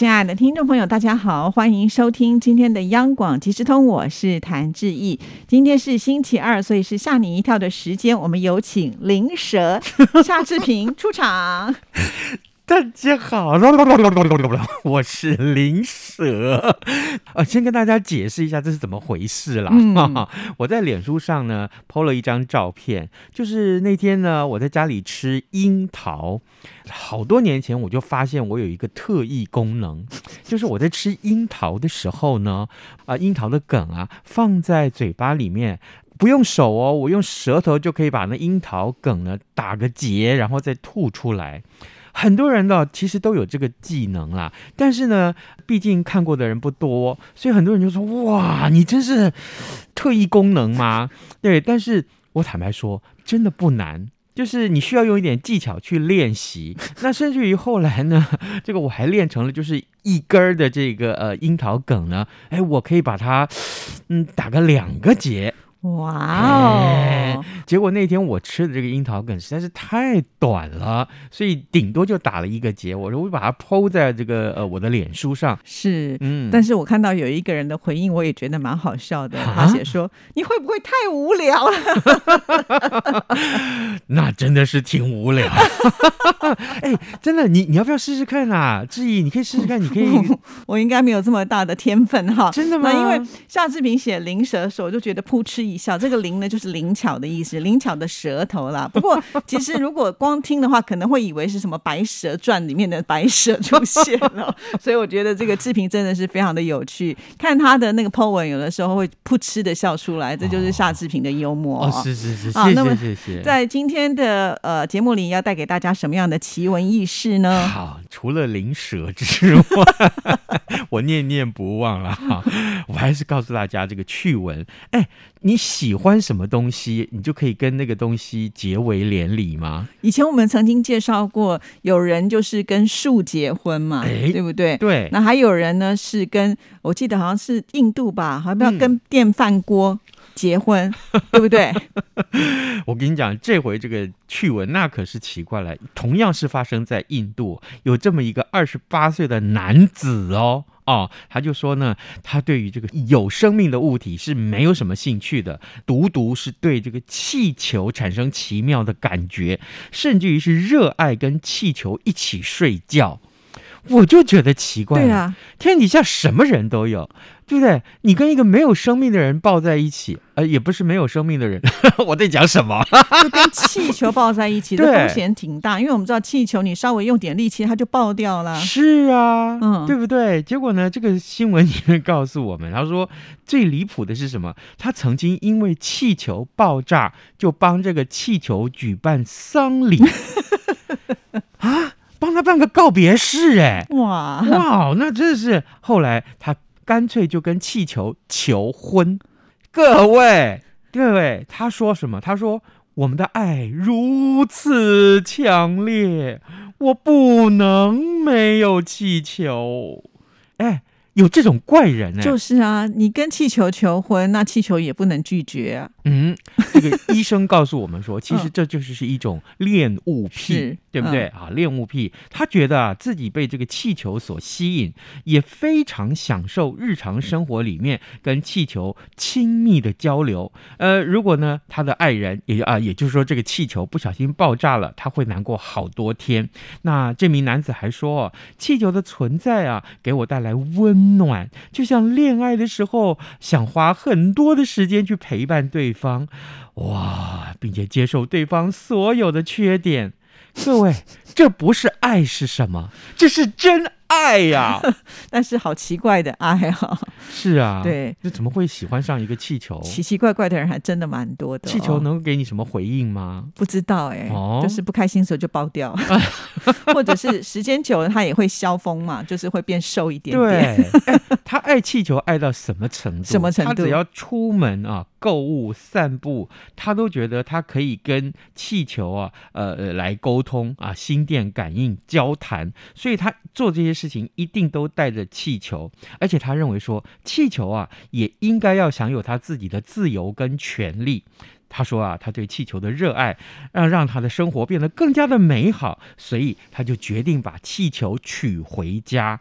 亲爱的听众朋友，大家好，欢迎收听今天的央广即时通，我是谭志毅。今天是星期二，所以是吓你一跳的时间。我们有请灵蛇 夏志平出场。大家好，我是灵蛇。啊，先跟大家解释一下这是怎么回事啦。我在脸书上呢 PO 了一张照片，就是那天呢我在家里吃樱桃。好多年前我就发现我有一个特异功能，就是我在吃樱桃的时候呢，啊，樱桃的梗啊放在嘴巴里面，不用手哦，我用舌头就可以把那樱桃梗呢打个结，然后再吐出来。很多人呢，其实都有这个技能啦，但是呢，毕竟看过的人不多，所以很多人就说：“哇，你真是特异功能吗？”对，但是我坦白说，真的不难，就是你需要用一点技巧去练习。那甚至于后来呢，这个我还练成了，就是一根儿的这个呃樱桃梗呢，哎，我可以把它嗯打个两个结。哇哦！结果那天我吃的这个樱桃梗实在是太短了，所以顶多就打了一个结。我说我把它抛在这个呃我的脸书上。是，嗯。但是我看到有一个人的回应，我也觉得蛮好笑的。他写说：“你会不会太无聊了？” 那真的是挺无聊。哎，真的，你你要不要试试看啊？志毅，你可以试试看，你可以。我应该没有这么大的天分哈。真的吗？因为夏志平写灵蛇的时候，我就觉得扑哧。一笑，这个灵呢就是灵巧的意思，灵巧的舌头啦。不过 其实如果光听的话，可能会以为是什么《白蛇传》里面的白蛇出现了。所以我觉得这个志平真的是非常的有趣，看他的那个 po 文，有的时候会噗嗤的笑出来，这就是夏志平的幽默。哦，是是是，谢谢谢谢。在今天的呃节目里，要带给大家什么样的奇闻异事呢？好，除了灵蛇之外，我念念不忘了哈。我还是告诉大家这个趣闻。哎，你。喜欢什么东西，你就可以跟那个东西结为连理吗？以前我们曾经介绍过，有人就是跟树结婚嘛，对不对？对。那还有人呢，是跟我记得好像是印度吧，好像要跟电饭锅结婚，对不对？我跟你讲，这回这个趣闻那可是奇怪了，同样是发生在印度，有这么一个二十八岁的男子哦。哦，他就说呢，他对于这个有生命的物体是没有什么兴趣的，独独是对这个气球产生奇妙的感觉，甚至于是热爱跟气球一起睡觉。我就觉得奇怪，对啊，天底下什么人都有。对不对？你跟一个没有生命的人抱在一起，呃，也不是没有生命的人，我在讲什么？就跟气球抱在一起，的风险挺大，因为我们知道气球，你稍微用点力气，它就爆掉了。是啊，嗯，对不对？结果呢，这个新闻里面告诉我们，他说最离谱的是什么？他曾经因为气球爆炸，就帮这个气球举办丧礼 啊，帮他办个告别式，哎，哇哇，那真是后来他。干脆就跟气球求婚，各位各位，他说什么？他说我们的爱如此强烈，我不能没有气球。哎。有这种怪人呢？就是啊，你跟气球求婚，那气球也不能拒绝啊。嗯，这个医生告诉我们说，其实这就是是一种恋物癖，对不对啊？恋物癖，他觉得啊自己被这个气球所吸引，也非常享受日常生活里面跟气球亲密的交流。呃，如果呢他的爱人也啊，也就是说这个气球不小心爆炸了，他会难过好多天。那这名男子还说，气球的存在啊，给我带来温。暖，就像恋爱的时候，想花很多的时间去陪伴对方，哇，并且接受对方所有的缺点。各位，这不是爱是什么？这是真爱呀！但是好奇怪的爱哈、是啊，，对，这怎么会喜欢上一个气球？奇奇怪怪的人还真的蛮多的哦、气球能给你什么回应吗？不知道哎、哦就是不开心的时候就爆掉，或者是时间久了它也会消风嘛，就是会变瘦一点对点。，哎他爱气球爱到什么程度？什么程度他只要出门啊，购物、散步，他都觉得他可以跟气球啊，呃呃来沟通啊，心电感应、交谈，所以他做这些事情一定都带着气球，而且他认为说，气球啊也应该要享有他自己的自由跟权利。他说啊，他对气球的热爱，让让他的生活变得更加的美好，所以他就决定把气球取回家。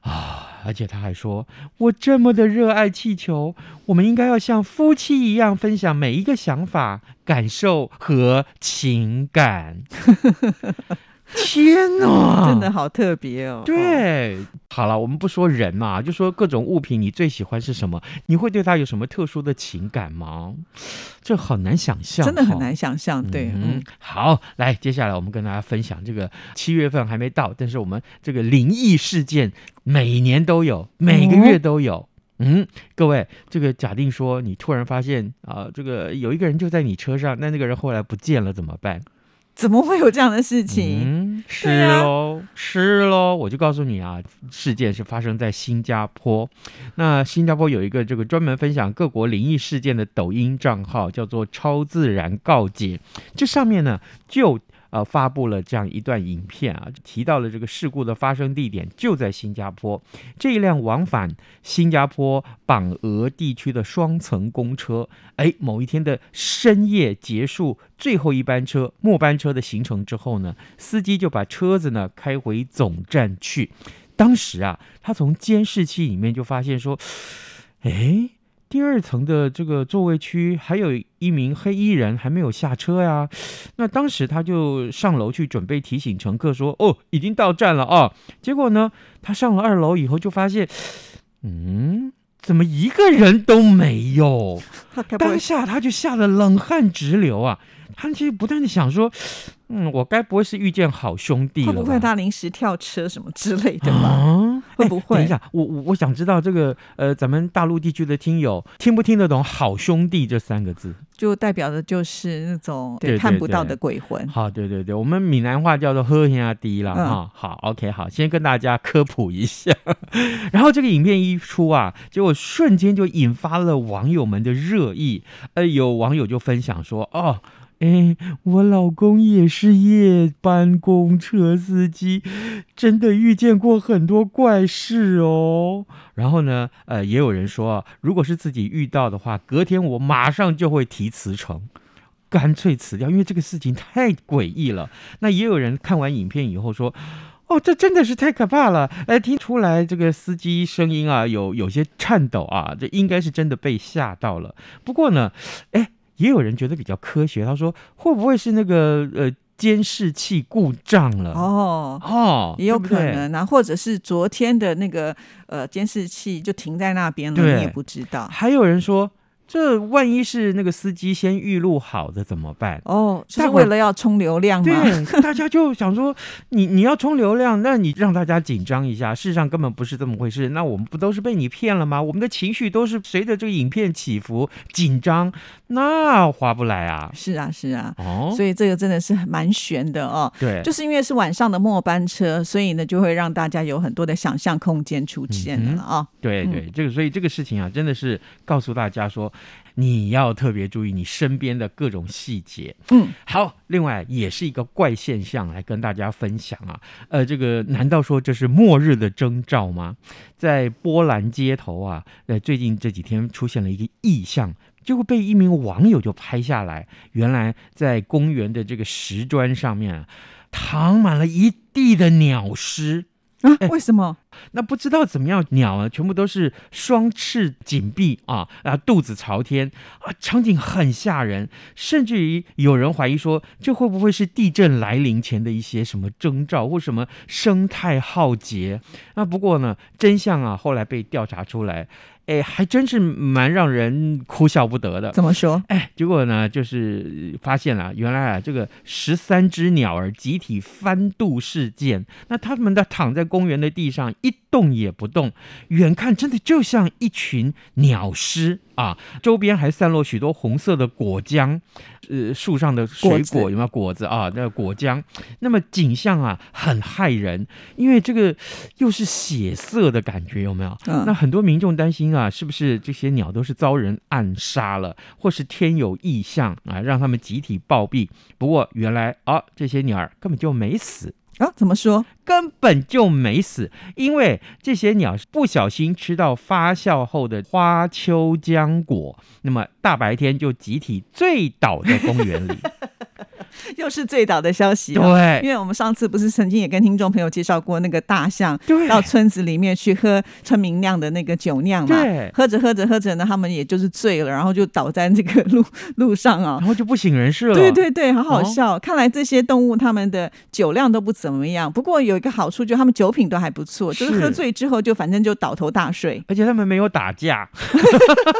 啊！而且他还说：“我这么的热爱气球，我们应该要像夫妻一样分享每一个想法、感受和情感。”天哪，真的好特别哦。哦，对，好了，我们不说人嘛，就说各种物品，你最喜欢是什么？你会对它有什么特殊的情感吗？这好难想象，真的很难想象。对，嗯嗯，，好，来，接下来我们跟大家分享这个七月份还没到，但是我们这个灵异事件每年都有，每个月都有。嗯，各位，这个假定说你突然发现啊、这个有一个人就在你车上，那那个人后来不见了，怎么办？怎么会有这样的事情？嗯，是喽，是喽，我就告诉你啊，事件是发生在新加坡。那新加坡有一个这个专门分享各国灵异事件的抖音账号，叫做“超自然告解”。这上面呢就。呃，发布了这样一段影片啊，提到了这个事故的发生地点就在新加坡。这一辆往返新加坡榜鹅地区的双层公车，哎，某一天的深夜结束最后一班车末班车的行程之后呢，司机就把车子呢开回总站去。当时啊，他从监视器里面就发现说，哎。第二层的这个座位区还有一名黑衣人还没有下车呀，那当时他就上楼去准备提醒乘客说：“哦，已经到站了啊。”结果呢，他上了二楼以后就发现，嗯，怎么一个人都没有？当下他就吓得冷汗直流啊！他其实不断的想说，嗯，我该不会是遇见好兄弟会了会？不会他临时跳车什么之类的吧？啊，哎会不会等一下，我我我想知道这个呃，咱们大陆地区的听友听不听得懂“好兄弟”这三个字？就代表的就是那种对对看不到的鬼魂。好，对对对，我们闽南话叫做“喝下低”啦，嗯哈、好，OK，好，先跟大家科普一下。然后这个影片一出啊，结果瞬间就引发了网友们的热议。呃，有网友就分享说，哦。哎，我老公也是夜班公车司机，真的遇见过很多怪事哦。然后呢，呃，也有人说，如果是自己遇到的话，隔天我马上就会提辞呈。干脆辞掉，因为这个事情太诡异了。那也有人看完影片以后说：“哦，这真的是太可怕了！哎，听出来这个司机声音啊，有有些颤抖啊，这应该是真的被吓到了。不过呢，哎，也有人觉得比较科学，他说会不会是那个呃监视器故障了？哦，哦，也有。可能啊，或者是昨天的那个呃监视器就停在那边了，你也不知道。还有人说，这万一是那个司机先预录好的怎么办？哦，就大伙儿是为了要冲流量嘛。对，大家就想说，你你要冲流量，那你让大家紧张一下，事实上根本不是这么回事。那我们不都是被你骗了吗？我们的情绪都是随着这个影片起伏紧张，那划不来啊。是啊，是啊，哦，所以这个真的是蛮悬的哦。对，就是因为是晚上的末班车，所以呢，就会让大家有很多的想象空间出现了啊、嗯对对，这个所以这个事情啊，真的是告诉大家说，你要特别注意你身边的各种细节。嗯，好，另外也是一个怪现象来跟大家分享啊。呃，这个难道说这是末日的征兆吗？在波兰街头啊，呃，最近这几天出现了一个异象。结果被一名网友就拍下来，原来在公园的这个石砖上面啊，躺满了一地的鸟尸。啊哎，为什么？那不知道怎么样鸟啊，全部都是双翅紧闭啊啊，肚子朝天啊，场景很吓人，甚至于有人怀疑说，这会不会是地震来临前的一些什么征兆，或什么生态浩劫？那不过呢，真相啊，后来被调查出来。哎，还真是蛮让人哭笑不得的。怎么说？哎，结果呢，就是发现了，原来啊，这个十三只鸟儿集体翻肚事件，那它们的躺在公园的地上一动也不动，远看真的就像一群鸟尸啊！周边还散落许多红色的果浆，呃，树上的水果果有没有果子啊？那个果浆，那么景象啊很骇人，因为这个又是血色的感觉，有没有？嗯那很多民众担心啊，是不是这些鸟都是遭人暗杀了，或是天有异象啊，让他们集体暴毙？不过原来啊，这些鸟儿根本就没死。啊，怎么说？根本就没死，因为这些鸟不小心吃到发酵后的花秋浆果，那么大白天就集体醉倒在公园里。又是醉倒的消息、哦。对。因为我们上次不是曾经也跟听众朋友介绍过那个大象对。到村子里面去喝村民酿的那个酒酿嘛对，喝着喝着喝着呢，他们也就是醉了，然后就倒在这个路 路上啊、然后就不省人事了。对对对，好好哦。笑。看来这些动物它们的酒量都不怎么样，不过有一个好处，就是它们酒品都还不错，就是是喝醉之后就反正就倒头大睡，而且他们没有打架，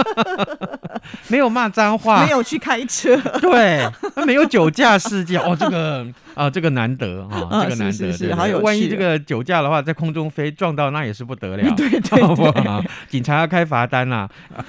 没有骂脏话，没有去开车。对，他没有酒驾看世界哦这个啊，这个难得啊，啊这个难得，是好有趣万一这个酒驾的话，在空中飞撞到，那也是不得了，对对不？警察要开罚单啦、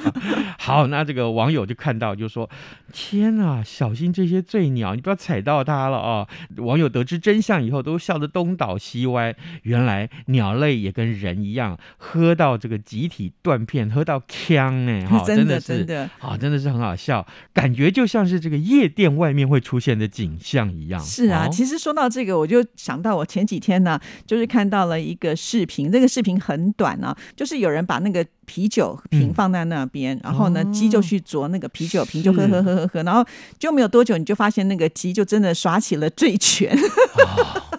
好，那这个网友就看到就说：“天啊，小心这些醉鸟，你不要踩到它了啊！”网友得知真相以后，都笑得东倒西歪。原来鸟类也跟人一样，喝到这个集体断片，喝到呛哎，哈，真的真的啊，真的是很好笑，感觉就像是这个夜店外面会出现的景象一样。是啊，哦其实说到这个，我就想到我前几天呢，就是看到了一个视频，这个视频很短啊，就是有人把那个啤酒瓶嗯。放在那边，然后呢，哦鸡就去啄那个啤酒瓶，就喝喝喝喝喝，然后就没有多久，你就发现那个鸡就真的耍起了醉拳。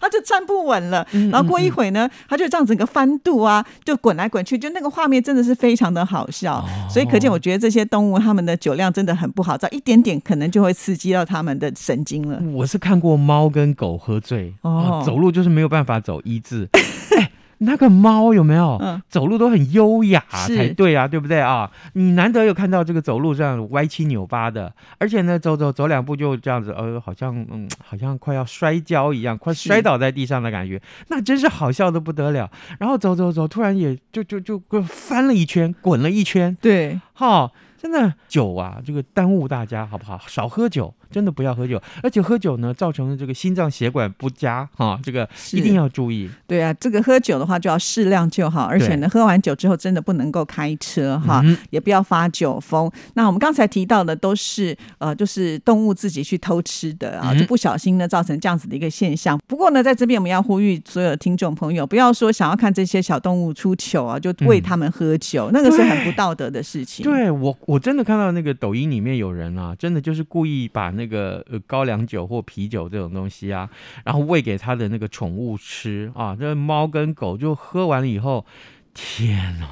它就站不稳了，嗯然后过一会呢，他就这样整个翻肚啊，就滚来滚去，就那个画面真的是非常的好笑。哦所以可见，我觉得这些动物它们的酒量真的很不好，只要一点点可能就会刺激到它们的神经了。我是看过猫跟狗喝醉，哦哦，走路就是没有办法走一字。哎，那个猫有没有？嗯走路都很优雅才对啊，对不对啊？你难得有看到这个走路这样歪七扭八的，而且呢，走走走两步就这样子，呃，好像嗯，好像快要摔跤一样，快摔倒在地上的感觉，那真是好笑的不得了。然后走走走，突然也就就就就翻了一圈，滚了一圈，对，哈、真的酒啊，这个耽误大家好不好？少喝酒，真的不要喝酒，而且喝酒呢，造成这个心脏血管不佳哈、这个一定要注意。对啊，这个喝酒的话就要适量就好，而且呢，喝完酒之后真的不能够开车哈，嗯也不要发酒疯。那我们刚才提到的都是呃，就是动物自己去偷吃的啊，嗯就不小心呢造成这样子的一个现象。不过呢，在这边我们要呼吁所有听众朋友，不要说想要看这些小动物出糗啊，就喂他们喝酒，那个是很不道德的事情。对我，我真的看到那个抖音里面有人啊，真的就是故意把那个呃高粱酒或啤酒这种东西啊，然后喂给他的那个宠物吃啊，这猫跟狗就喝完了以后，天呐，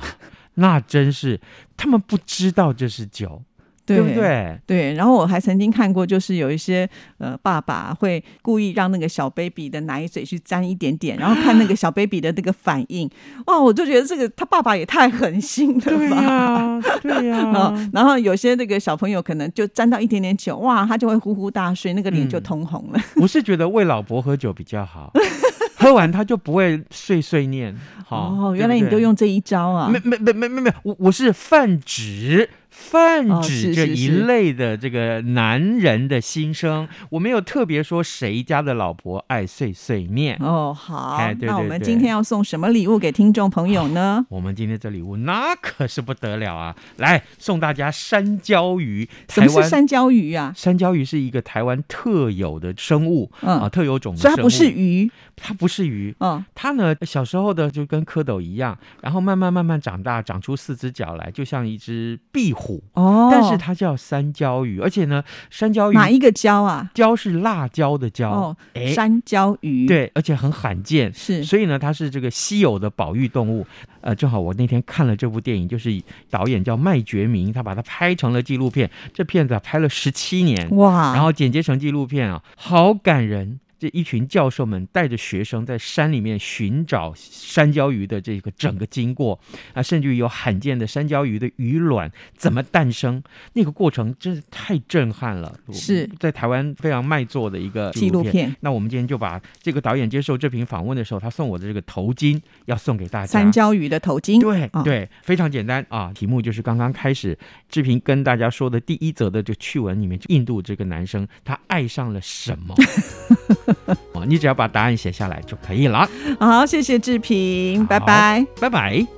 那真是他们不知道这是酒，对不对？对，然后我还曾经看过，就是有一些呃爸爸会故意让那个小 baby 的奶嘴去沾一点点，然后看那个小 baby 的那个反应，哇，我就觉得这个他爸爸也太狠心了对吧。呀、对呀、啊，然后有些那个小朋友可能就沾到一点点酒，哇，他就会呼呼大睡，那个脸就嗯通红了。我是觉得喂老婆喝酒比较好，喝完他就不会碎碎念。好哦，原来你都用这一招啊！没没没没没没，我我是泛指泛哦指这一类的这个男人的心声，我没有特别说谁家的老婆爱碎碎念。哦，好，哎对那我们今天要送什么礼物给听众朋友呢？我们今天这礼物那可是不得了啊！来送大家山椒鱼，什么是山椒鱼啊？山椒鱼是一个台湾特有的生物、嗯啊，特有种的生物。所以它不是，鱼，它不是鱼，嗯，它呢，小时候的就跟蝌蚪一样，然后慢慢慢慢长大，长出四只脚来，就像一只壁虎。哦，但是它叫山椒鱼，而且呢，山椒鱼哪一个椒啊？椒是辣椒的椒，哦，哎，山椒鱼，，对，而且很罕见。是所以呢，它是这个稀有的保育动物。呃，正好我那天看了这部电影，就是导演叫麦觉明，他把它拍成了纪录片。这片子啊拍了十七年，哇，然后剪接成纪录片啊，好感人。这一群教授们带着学生在山里面寻找山椒鱼的这个整个经过啊，甚至于有罕见的山椒鱼的鱼卵怎么诞生，那个过程真是太震撼了。是在台湾非常卖座的一个纪录片。那我们今天就把这个导演接受这瓶访问的时候，他送我的这个头巾要送给大家。山椒鱼的头巾。对对，非常简单啊。题目就是刚刚开始志平跟大家说的第一则的这趣闻里面，印度这个男生他爱上了什么？哦，你只要把答案写下来就可以了。好，谢谢志平，拜拜，拜拜。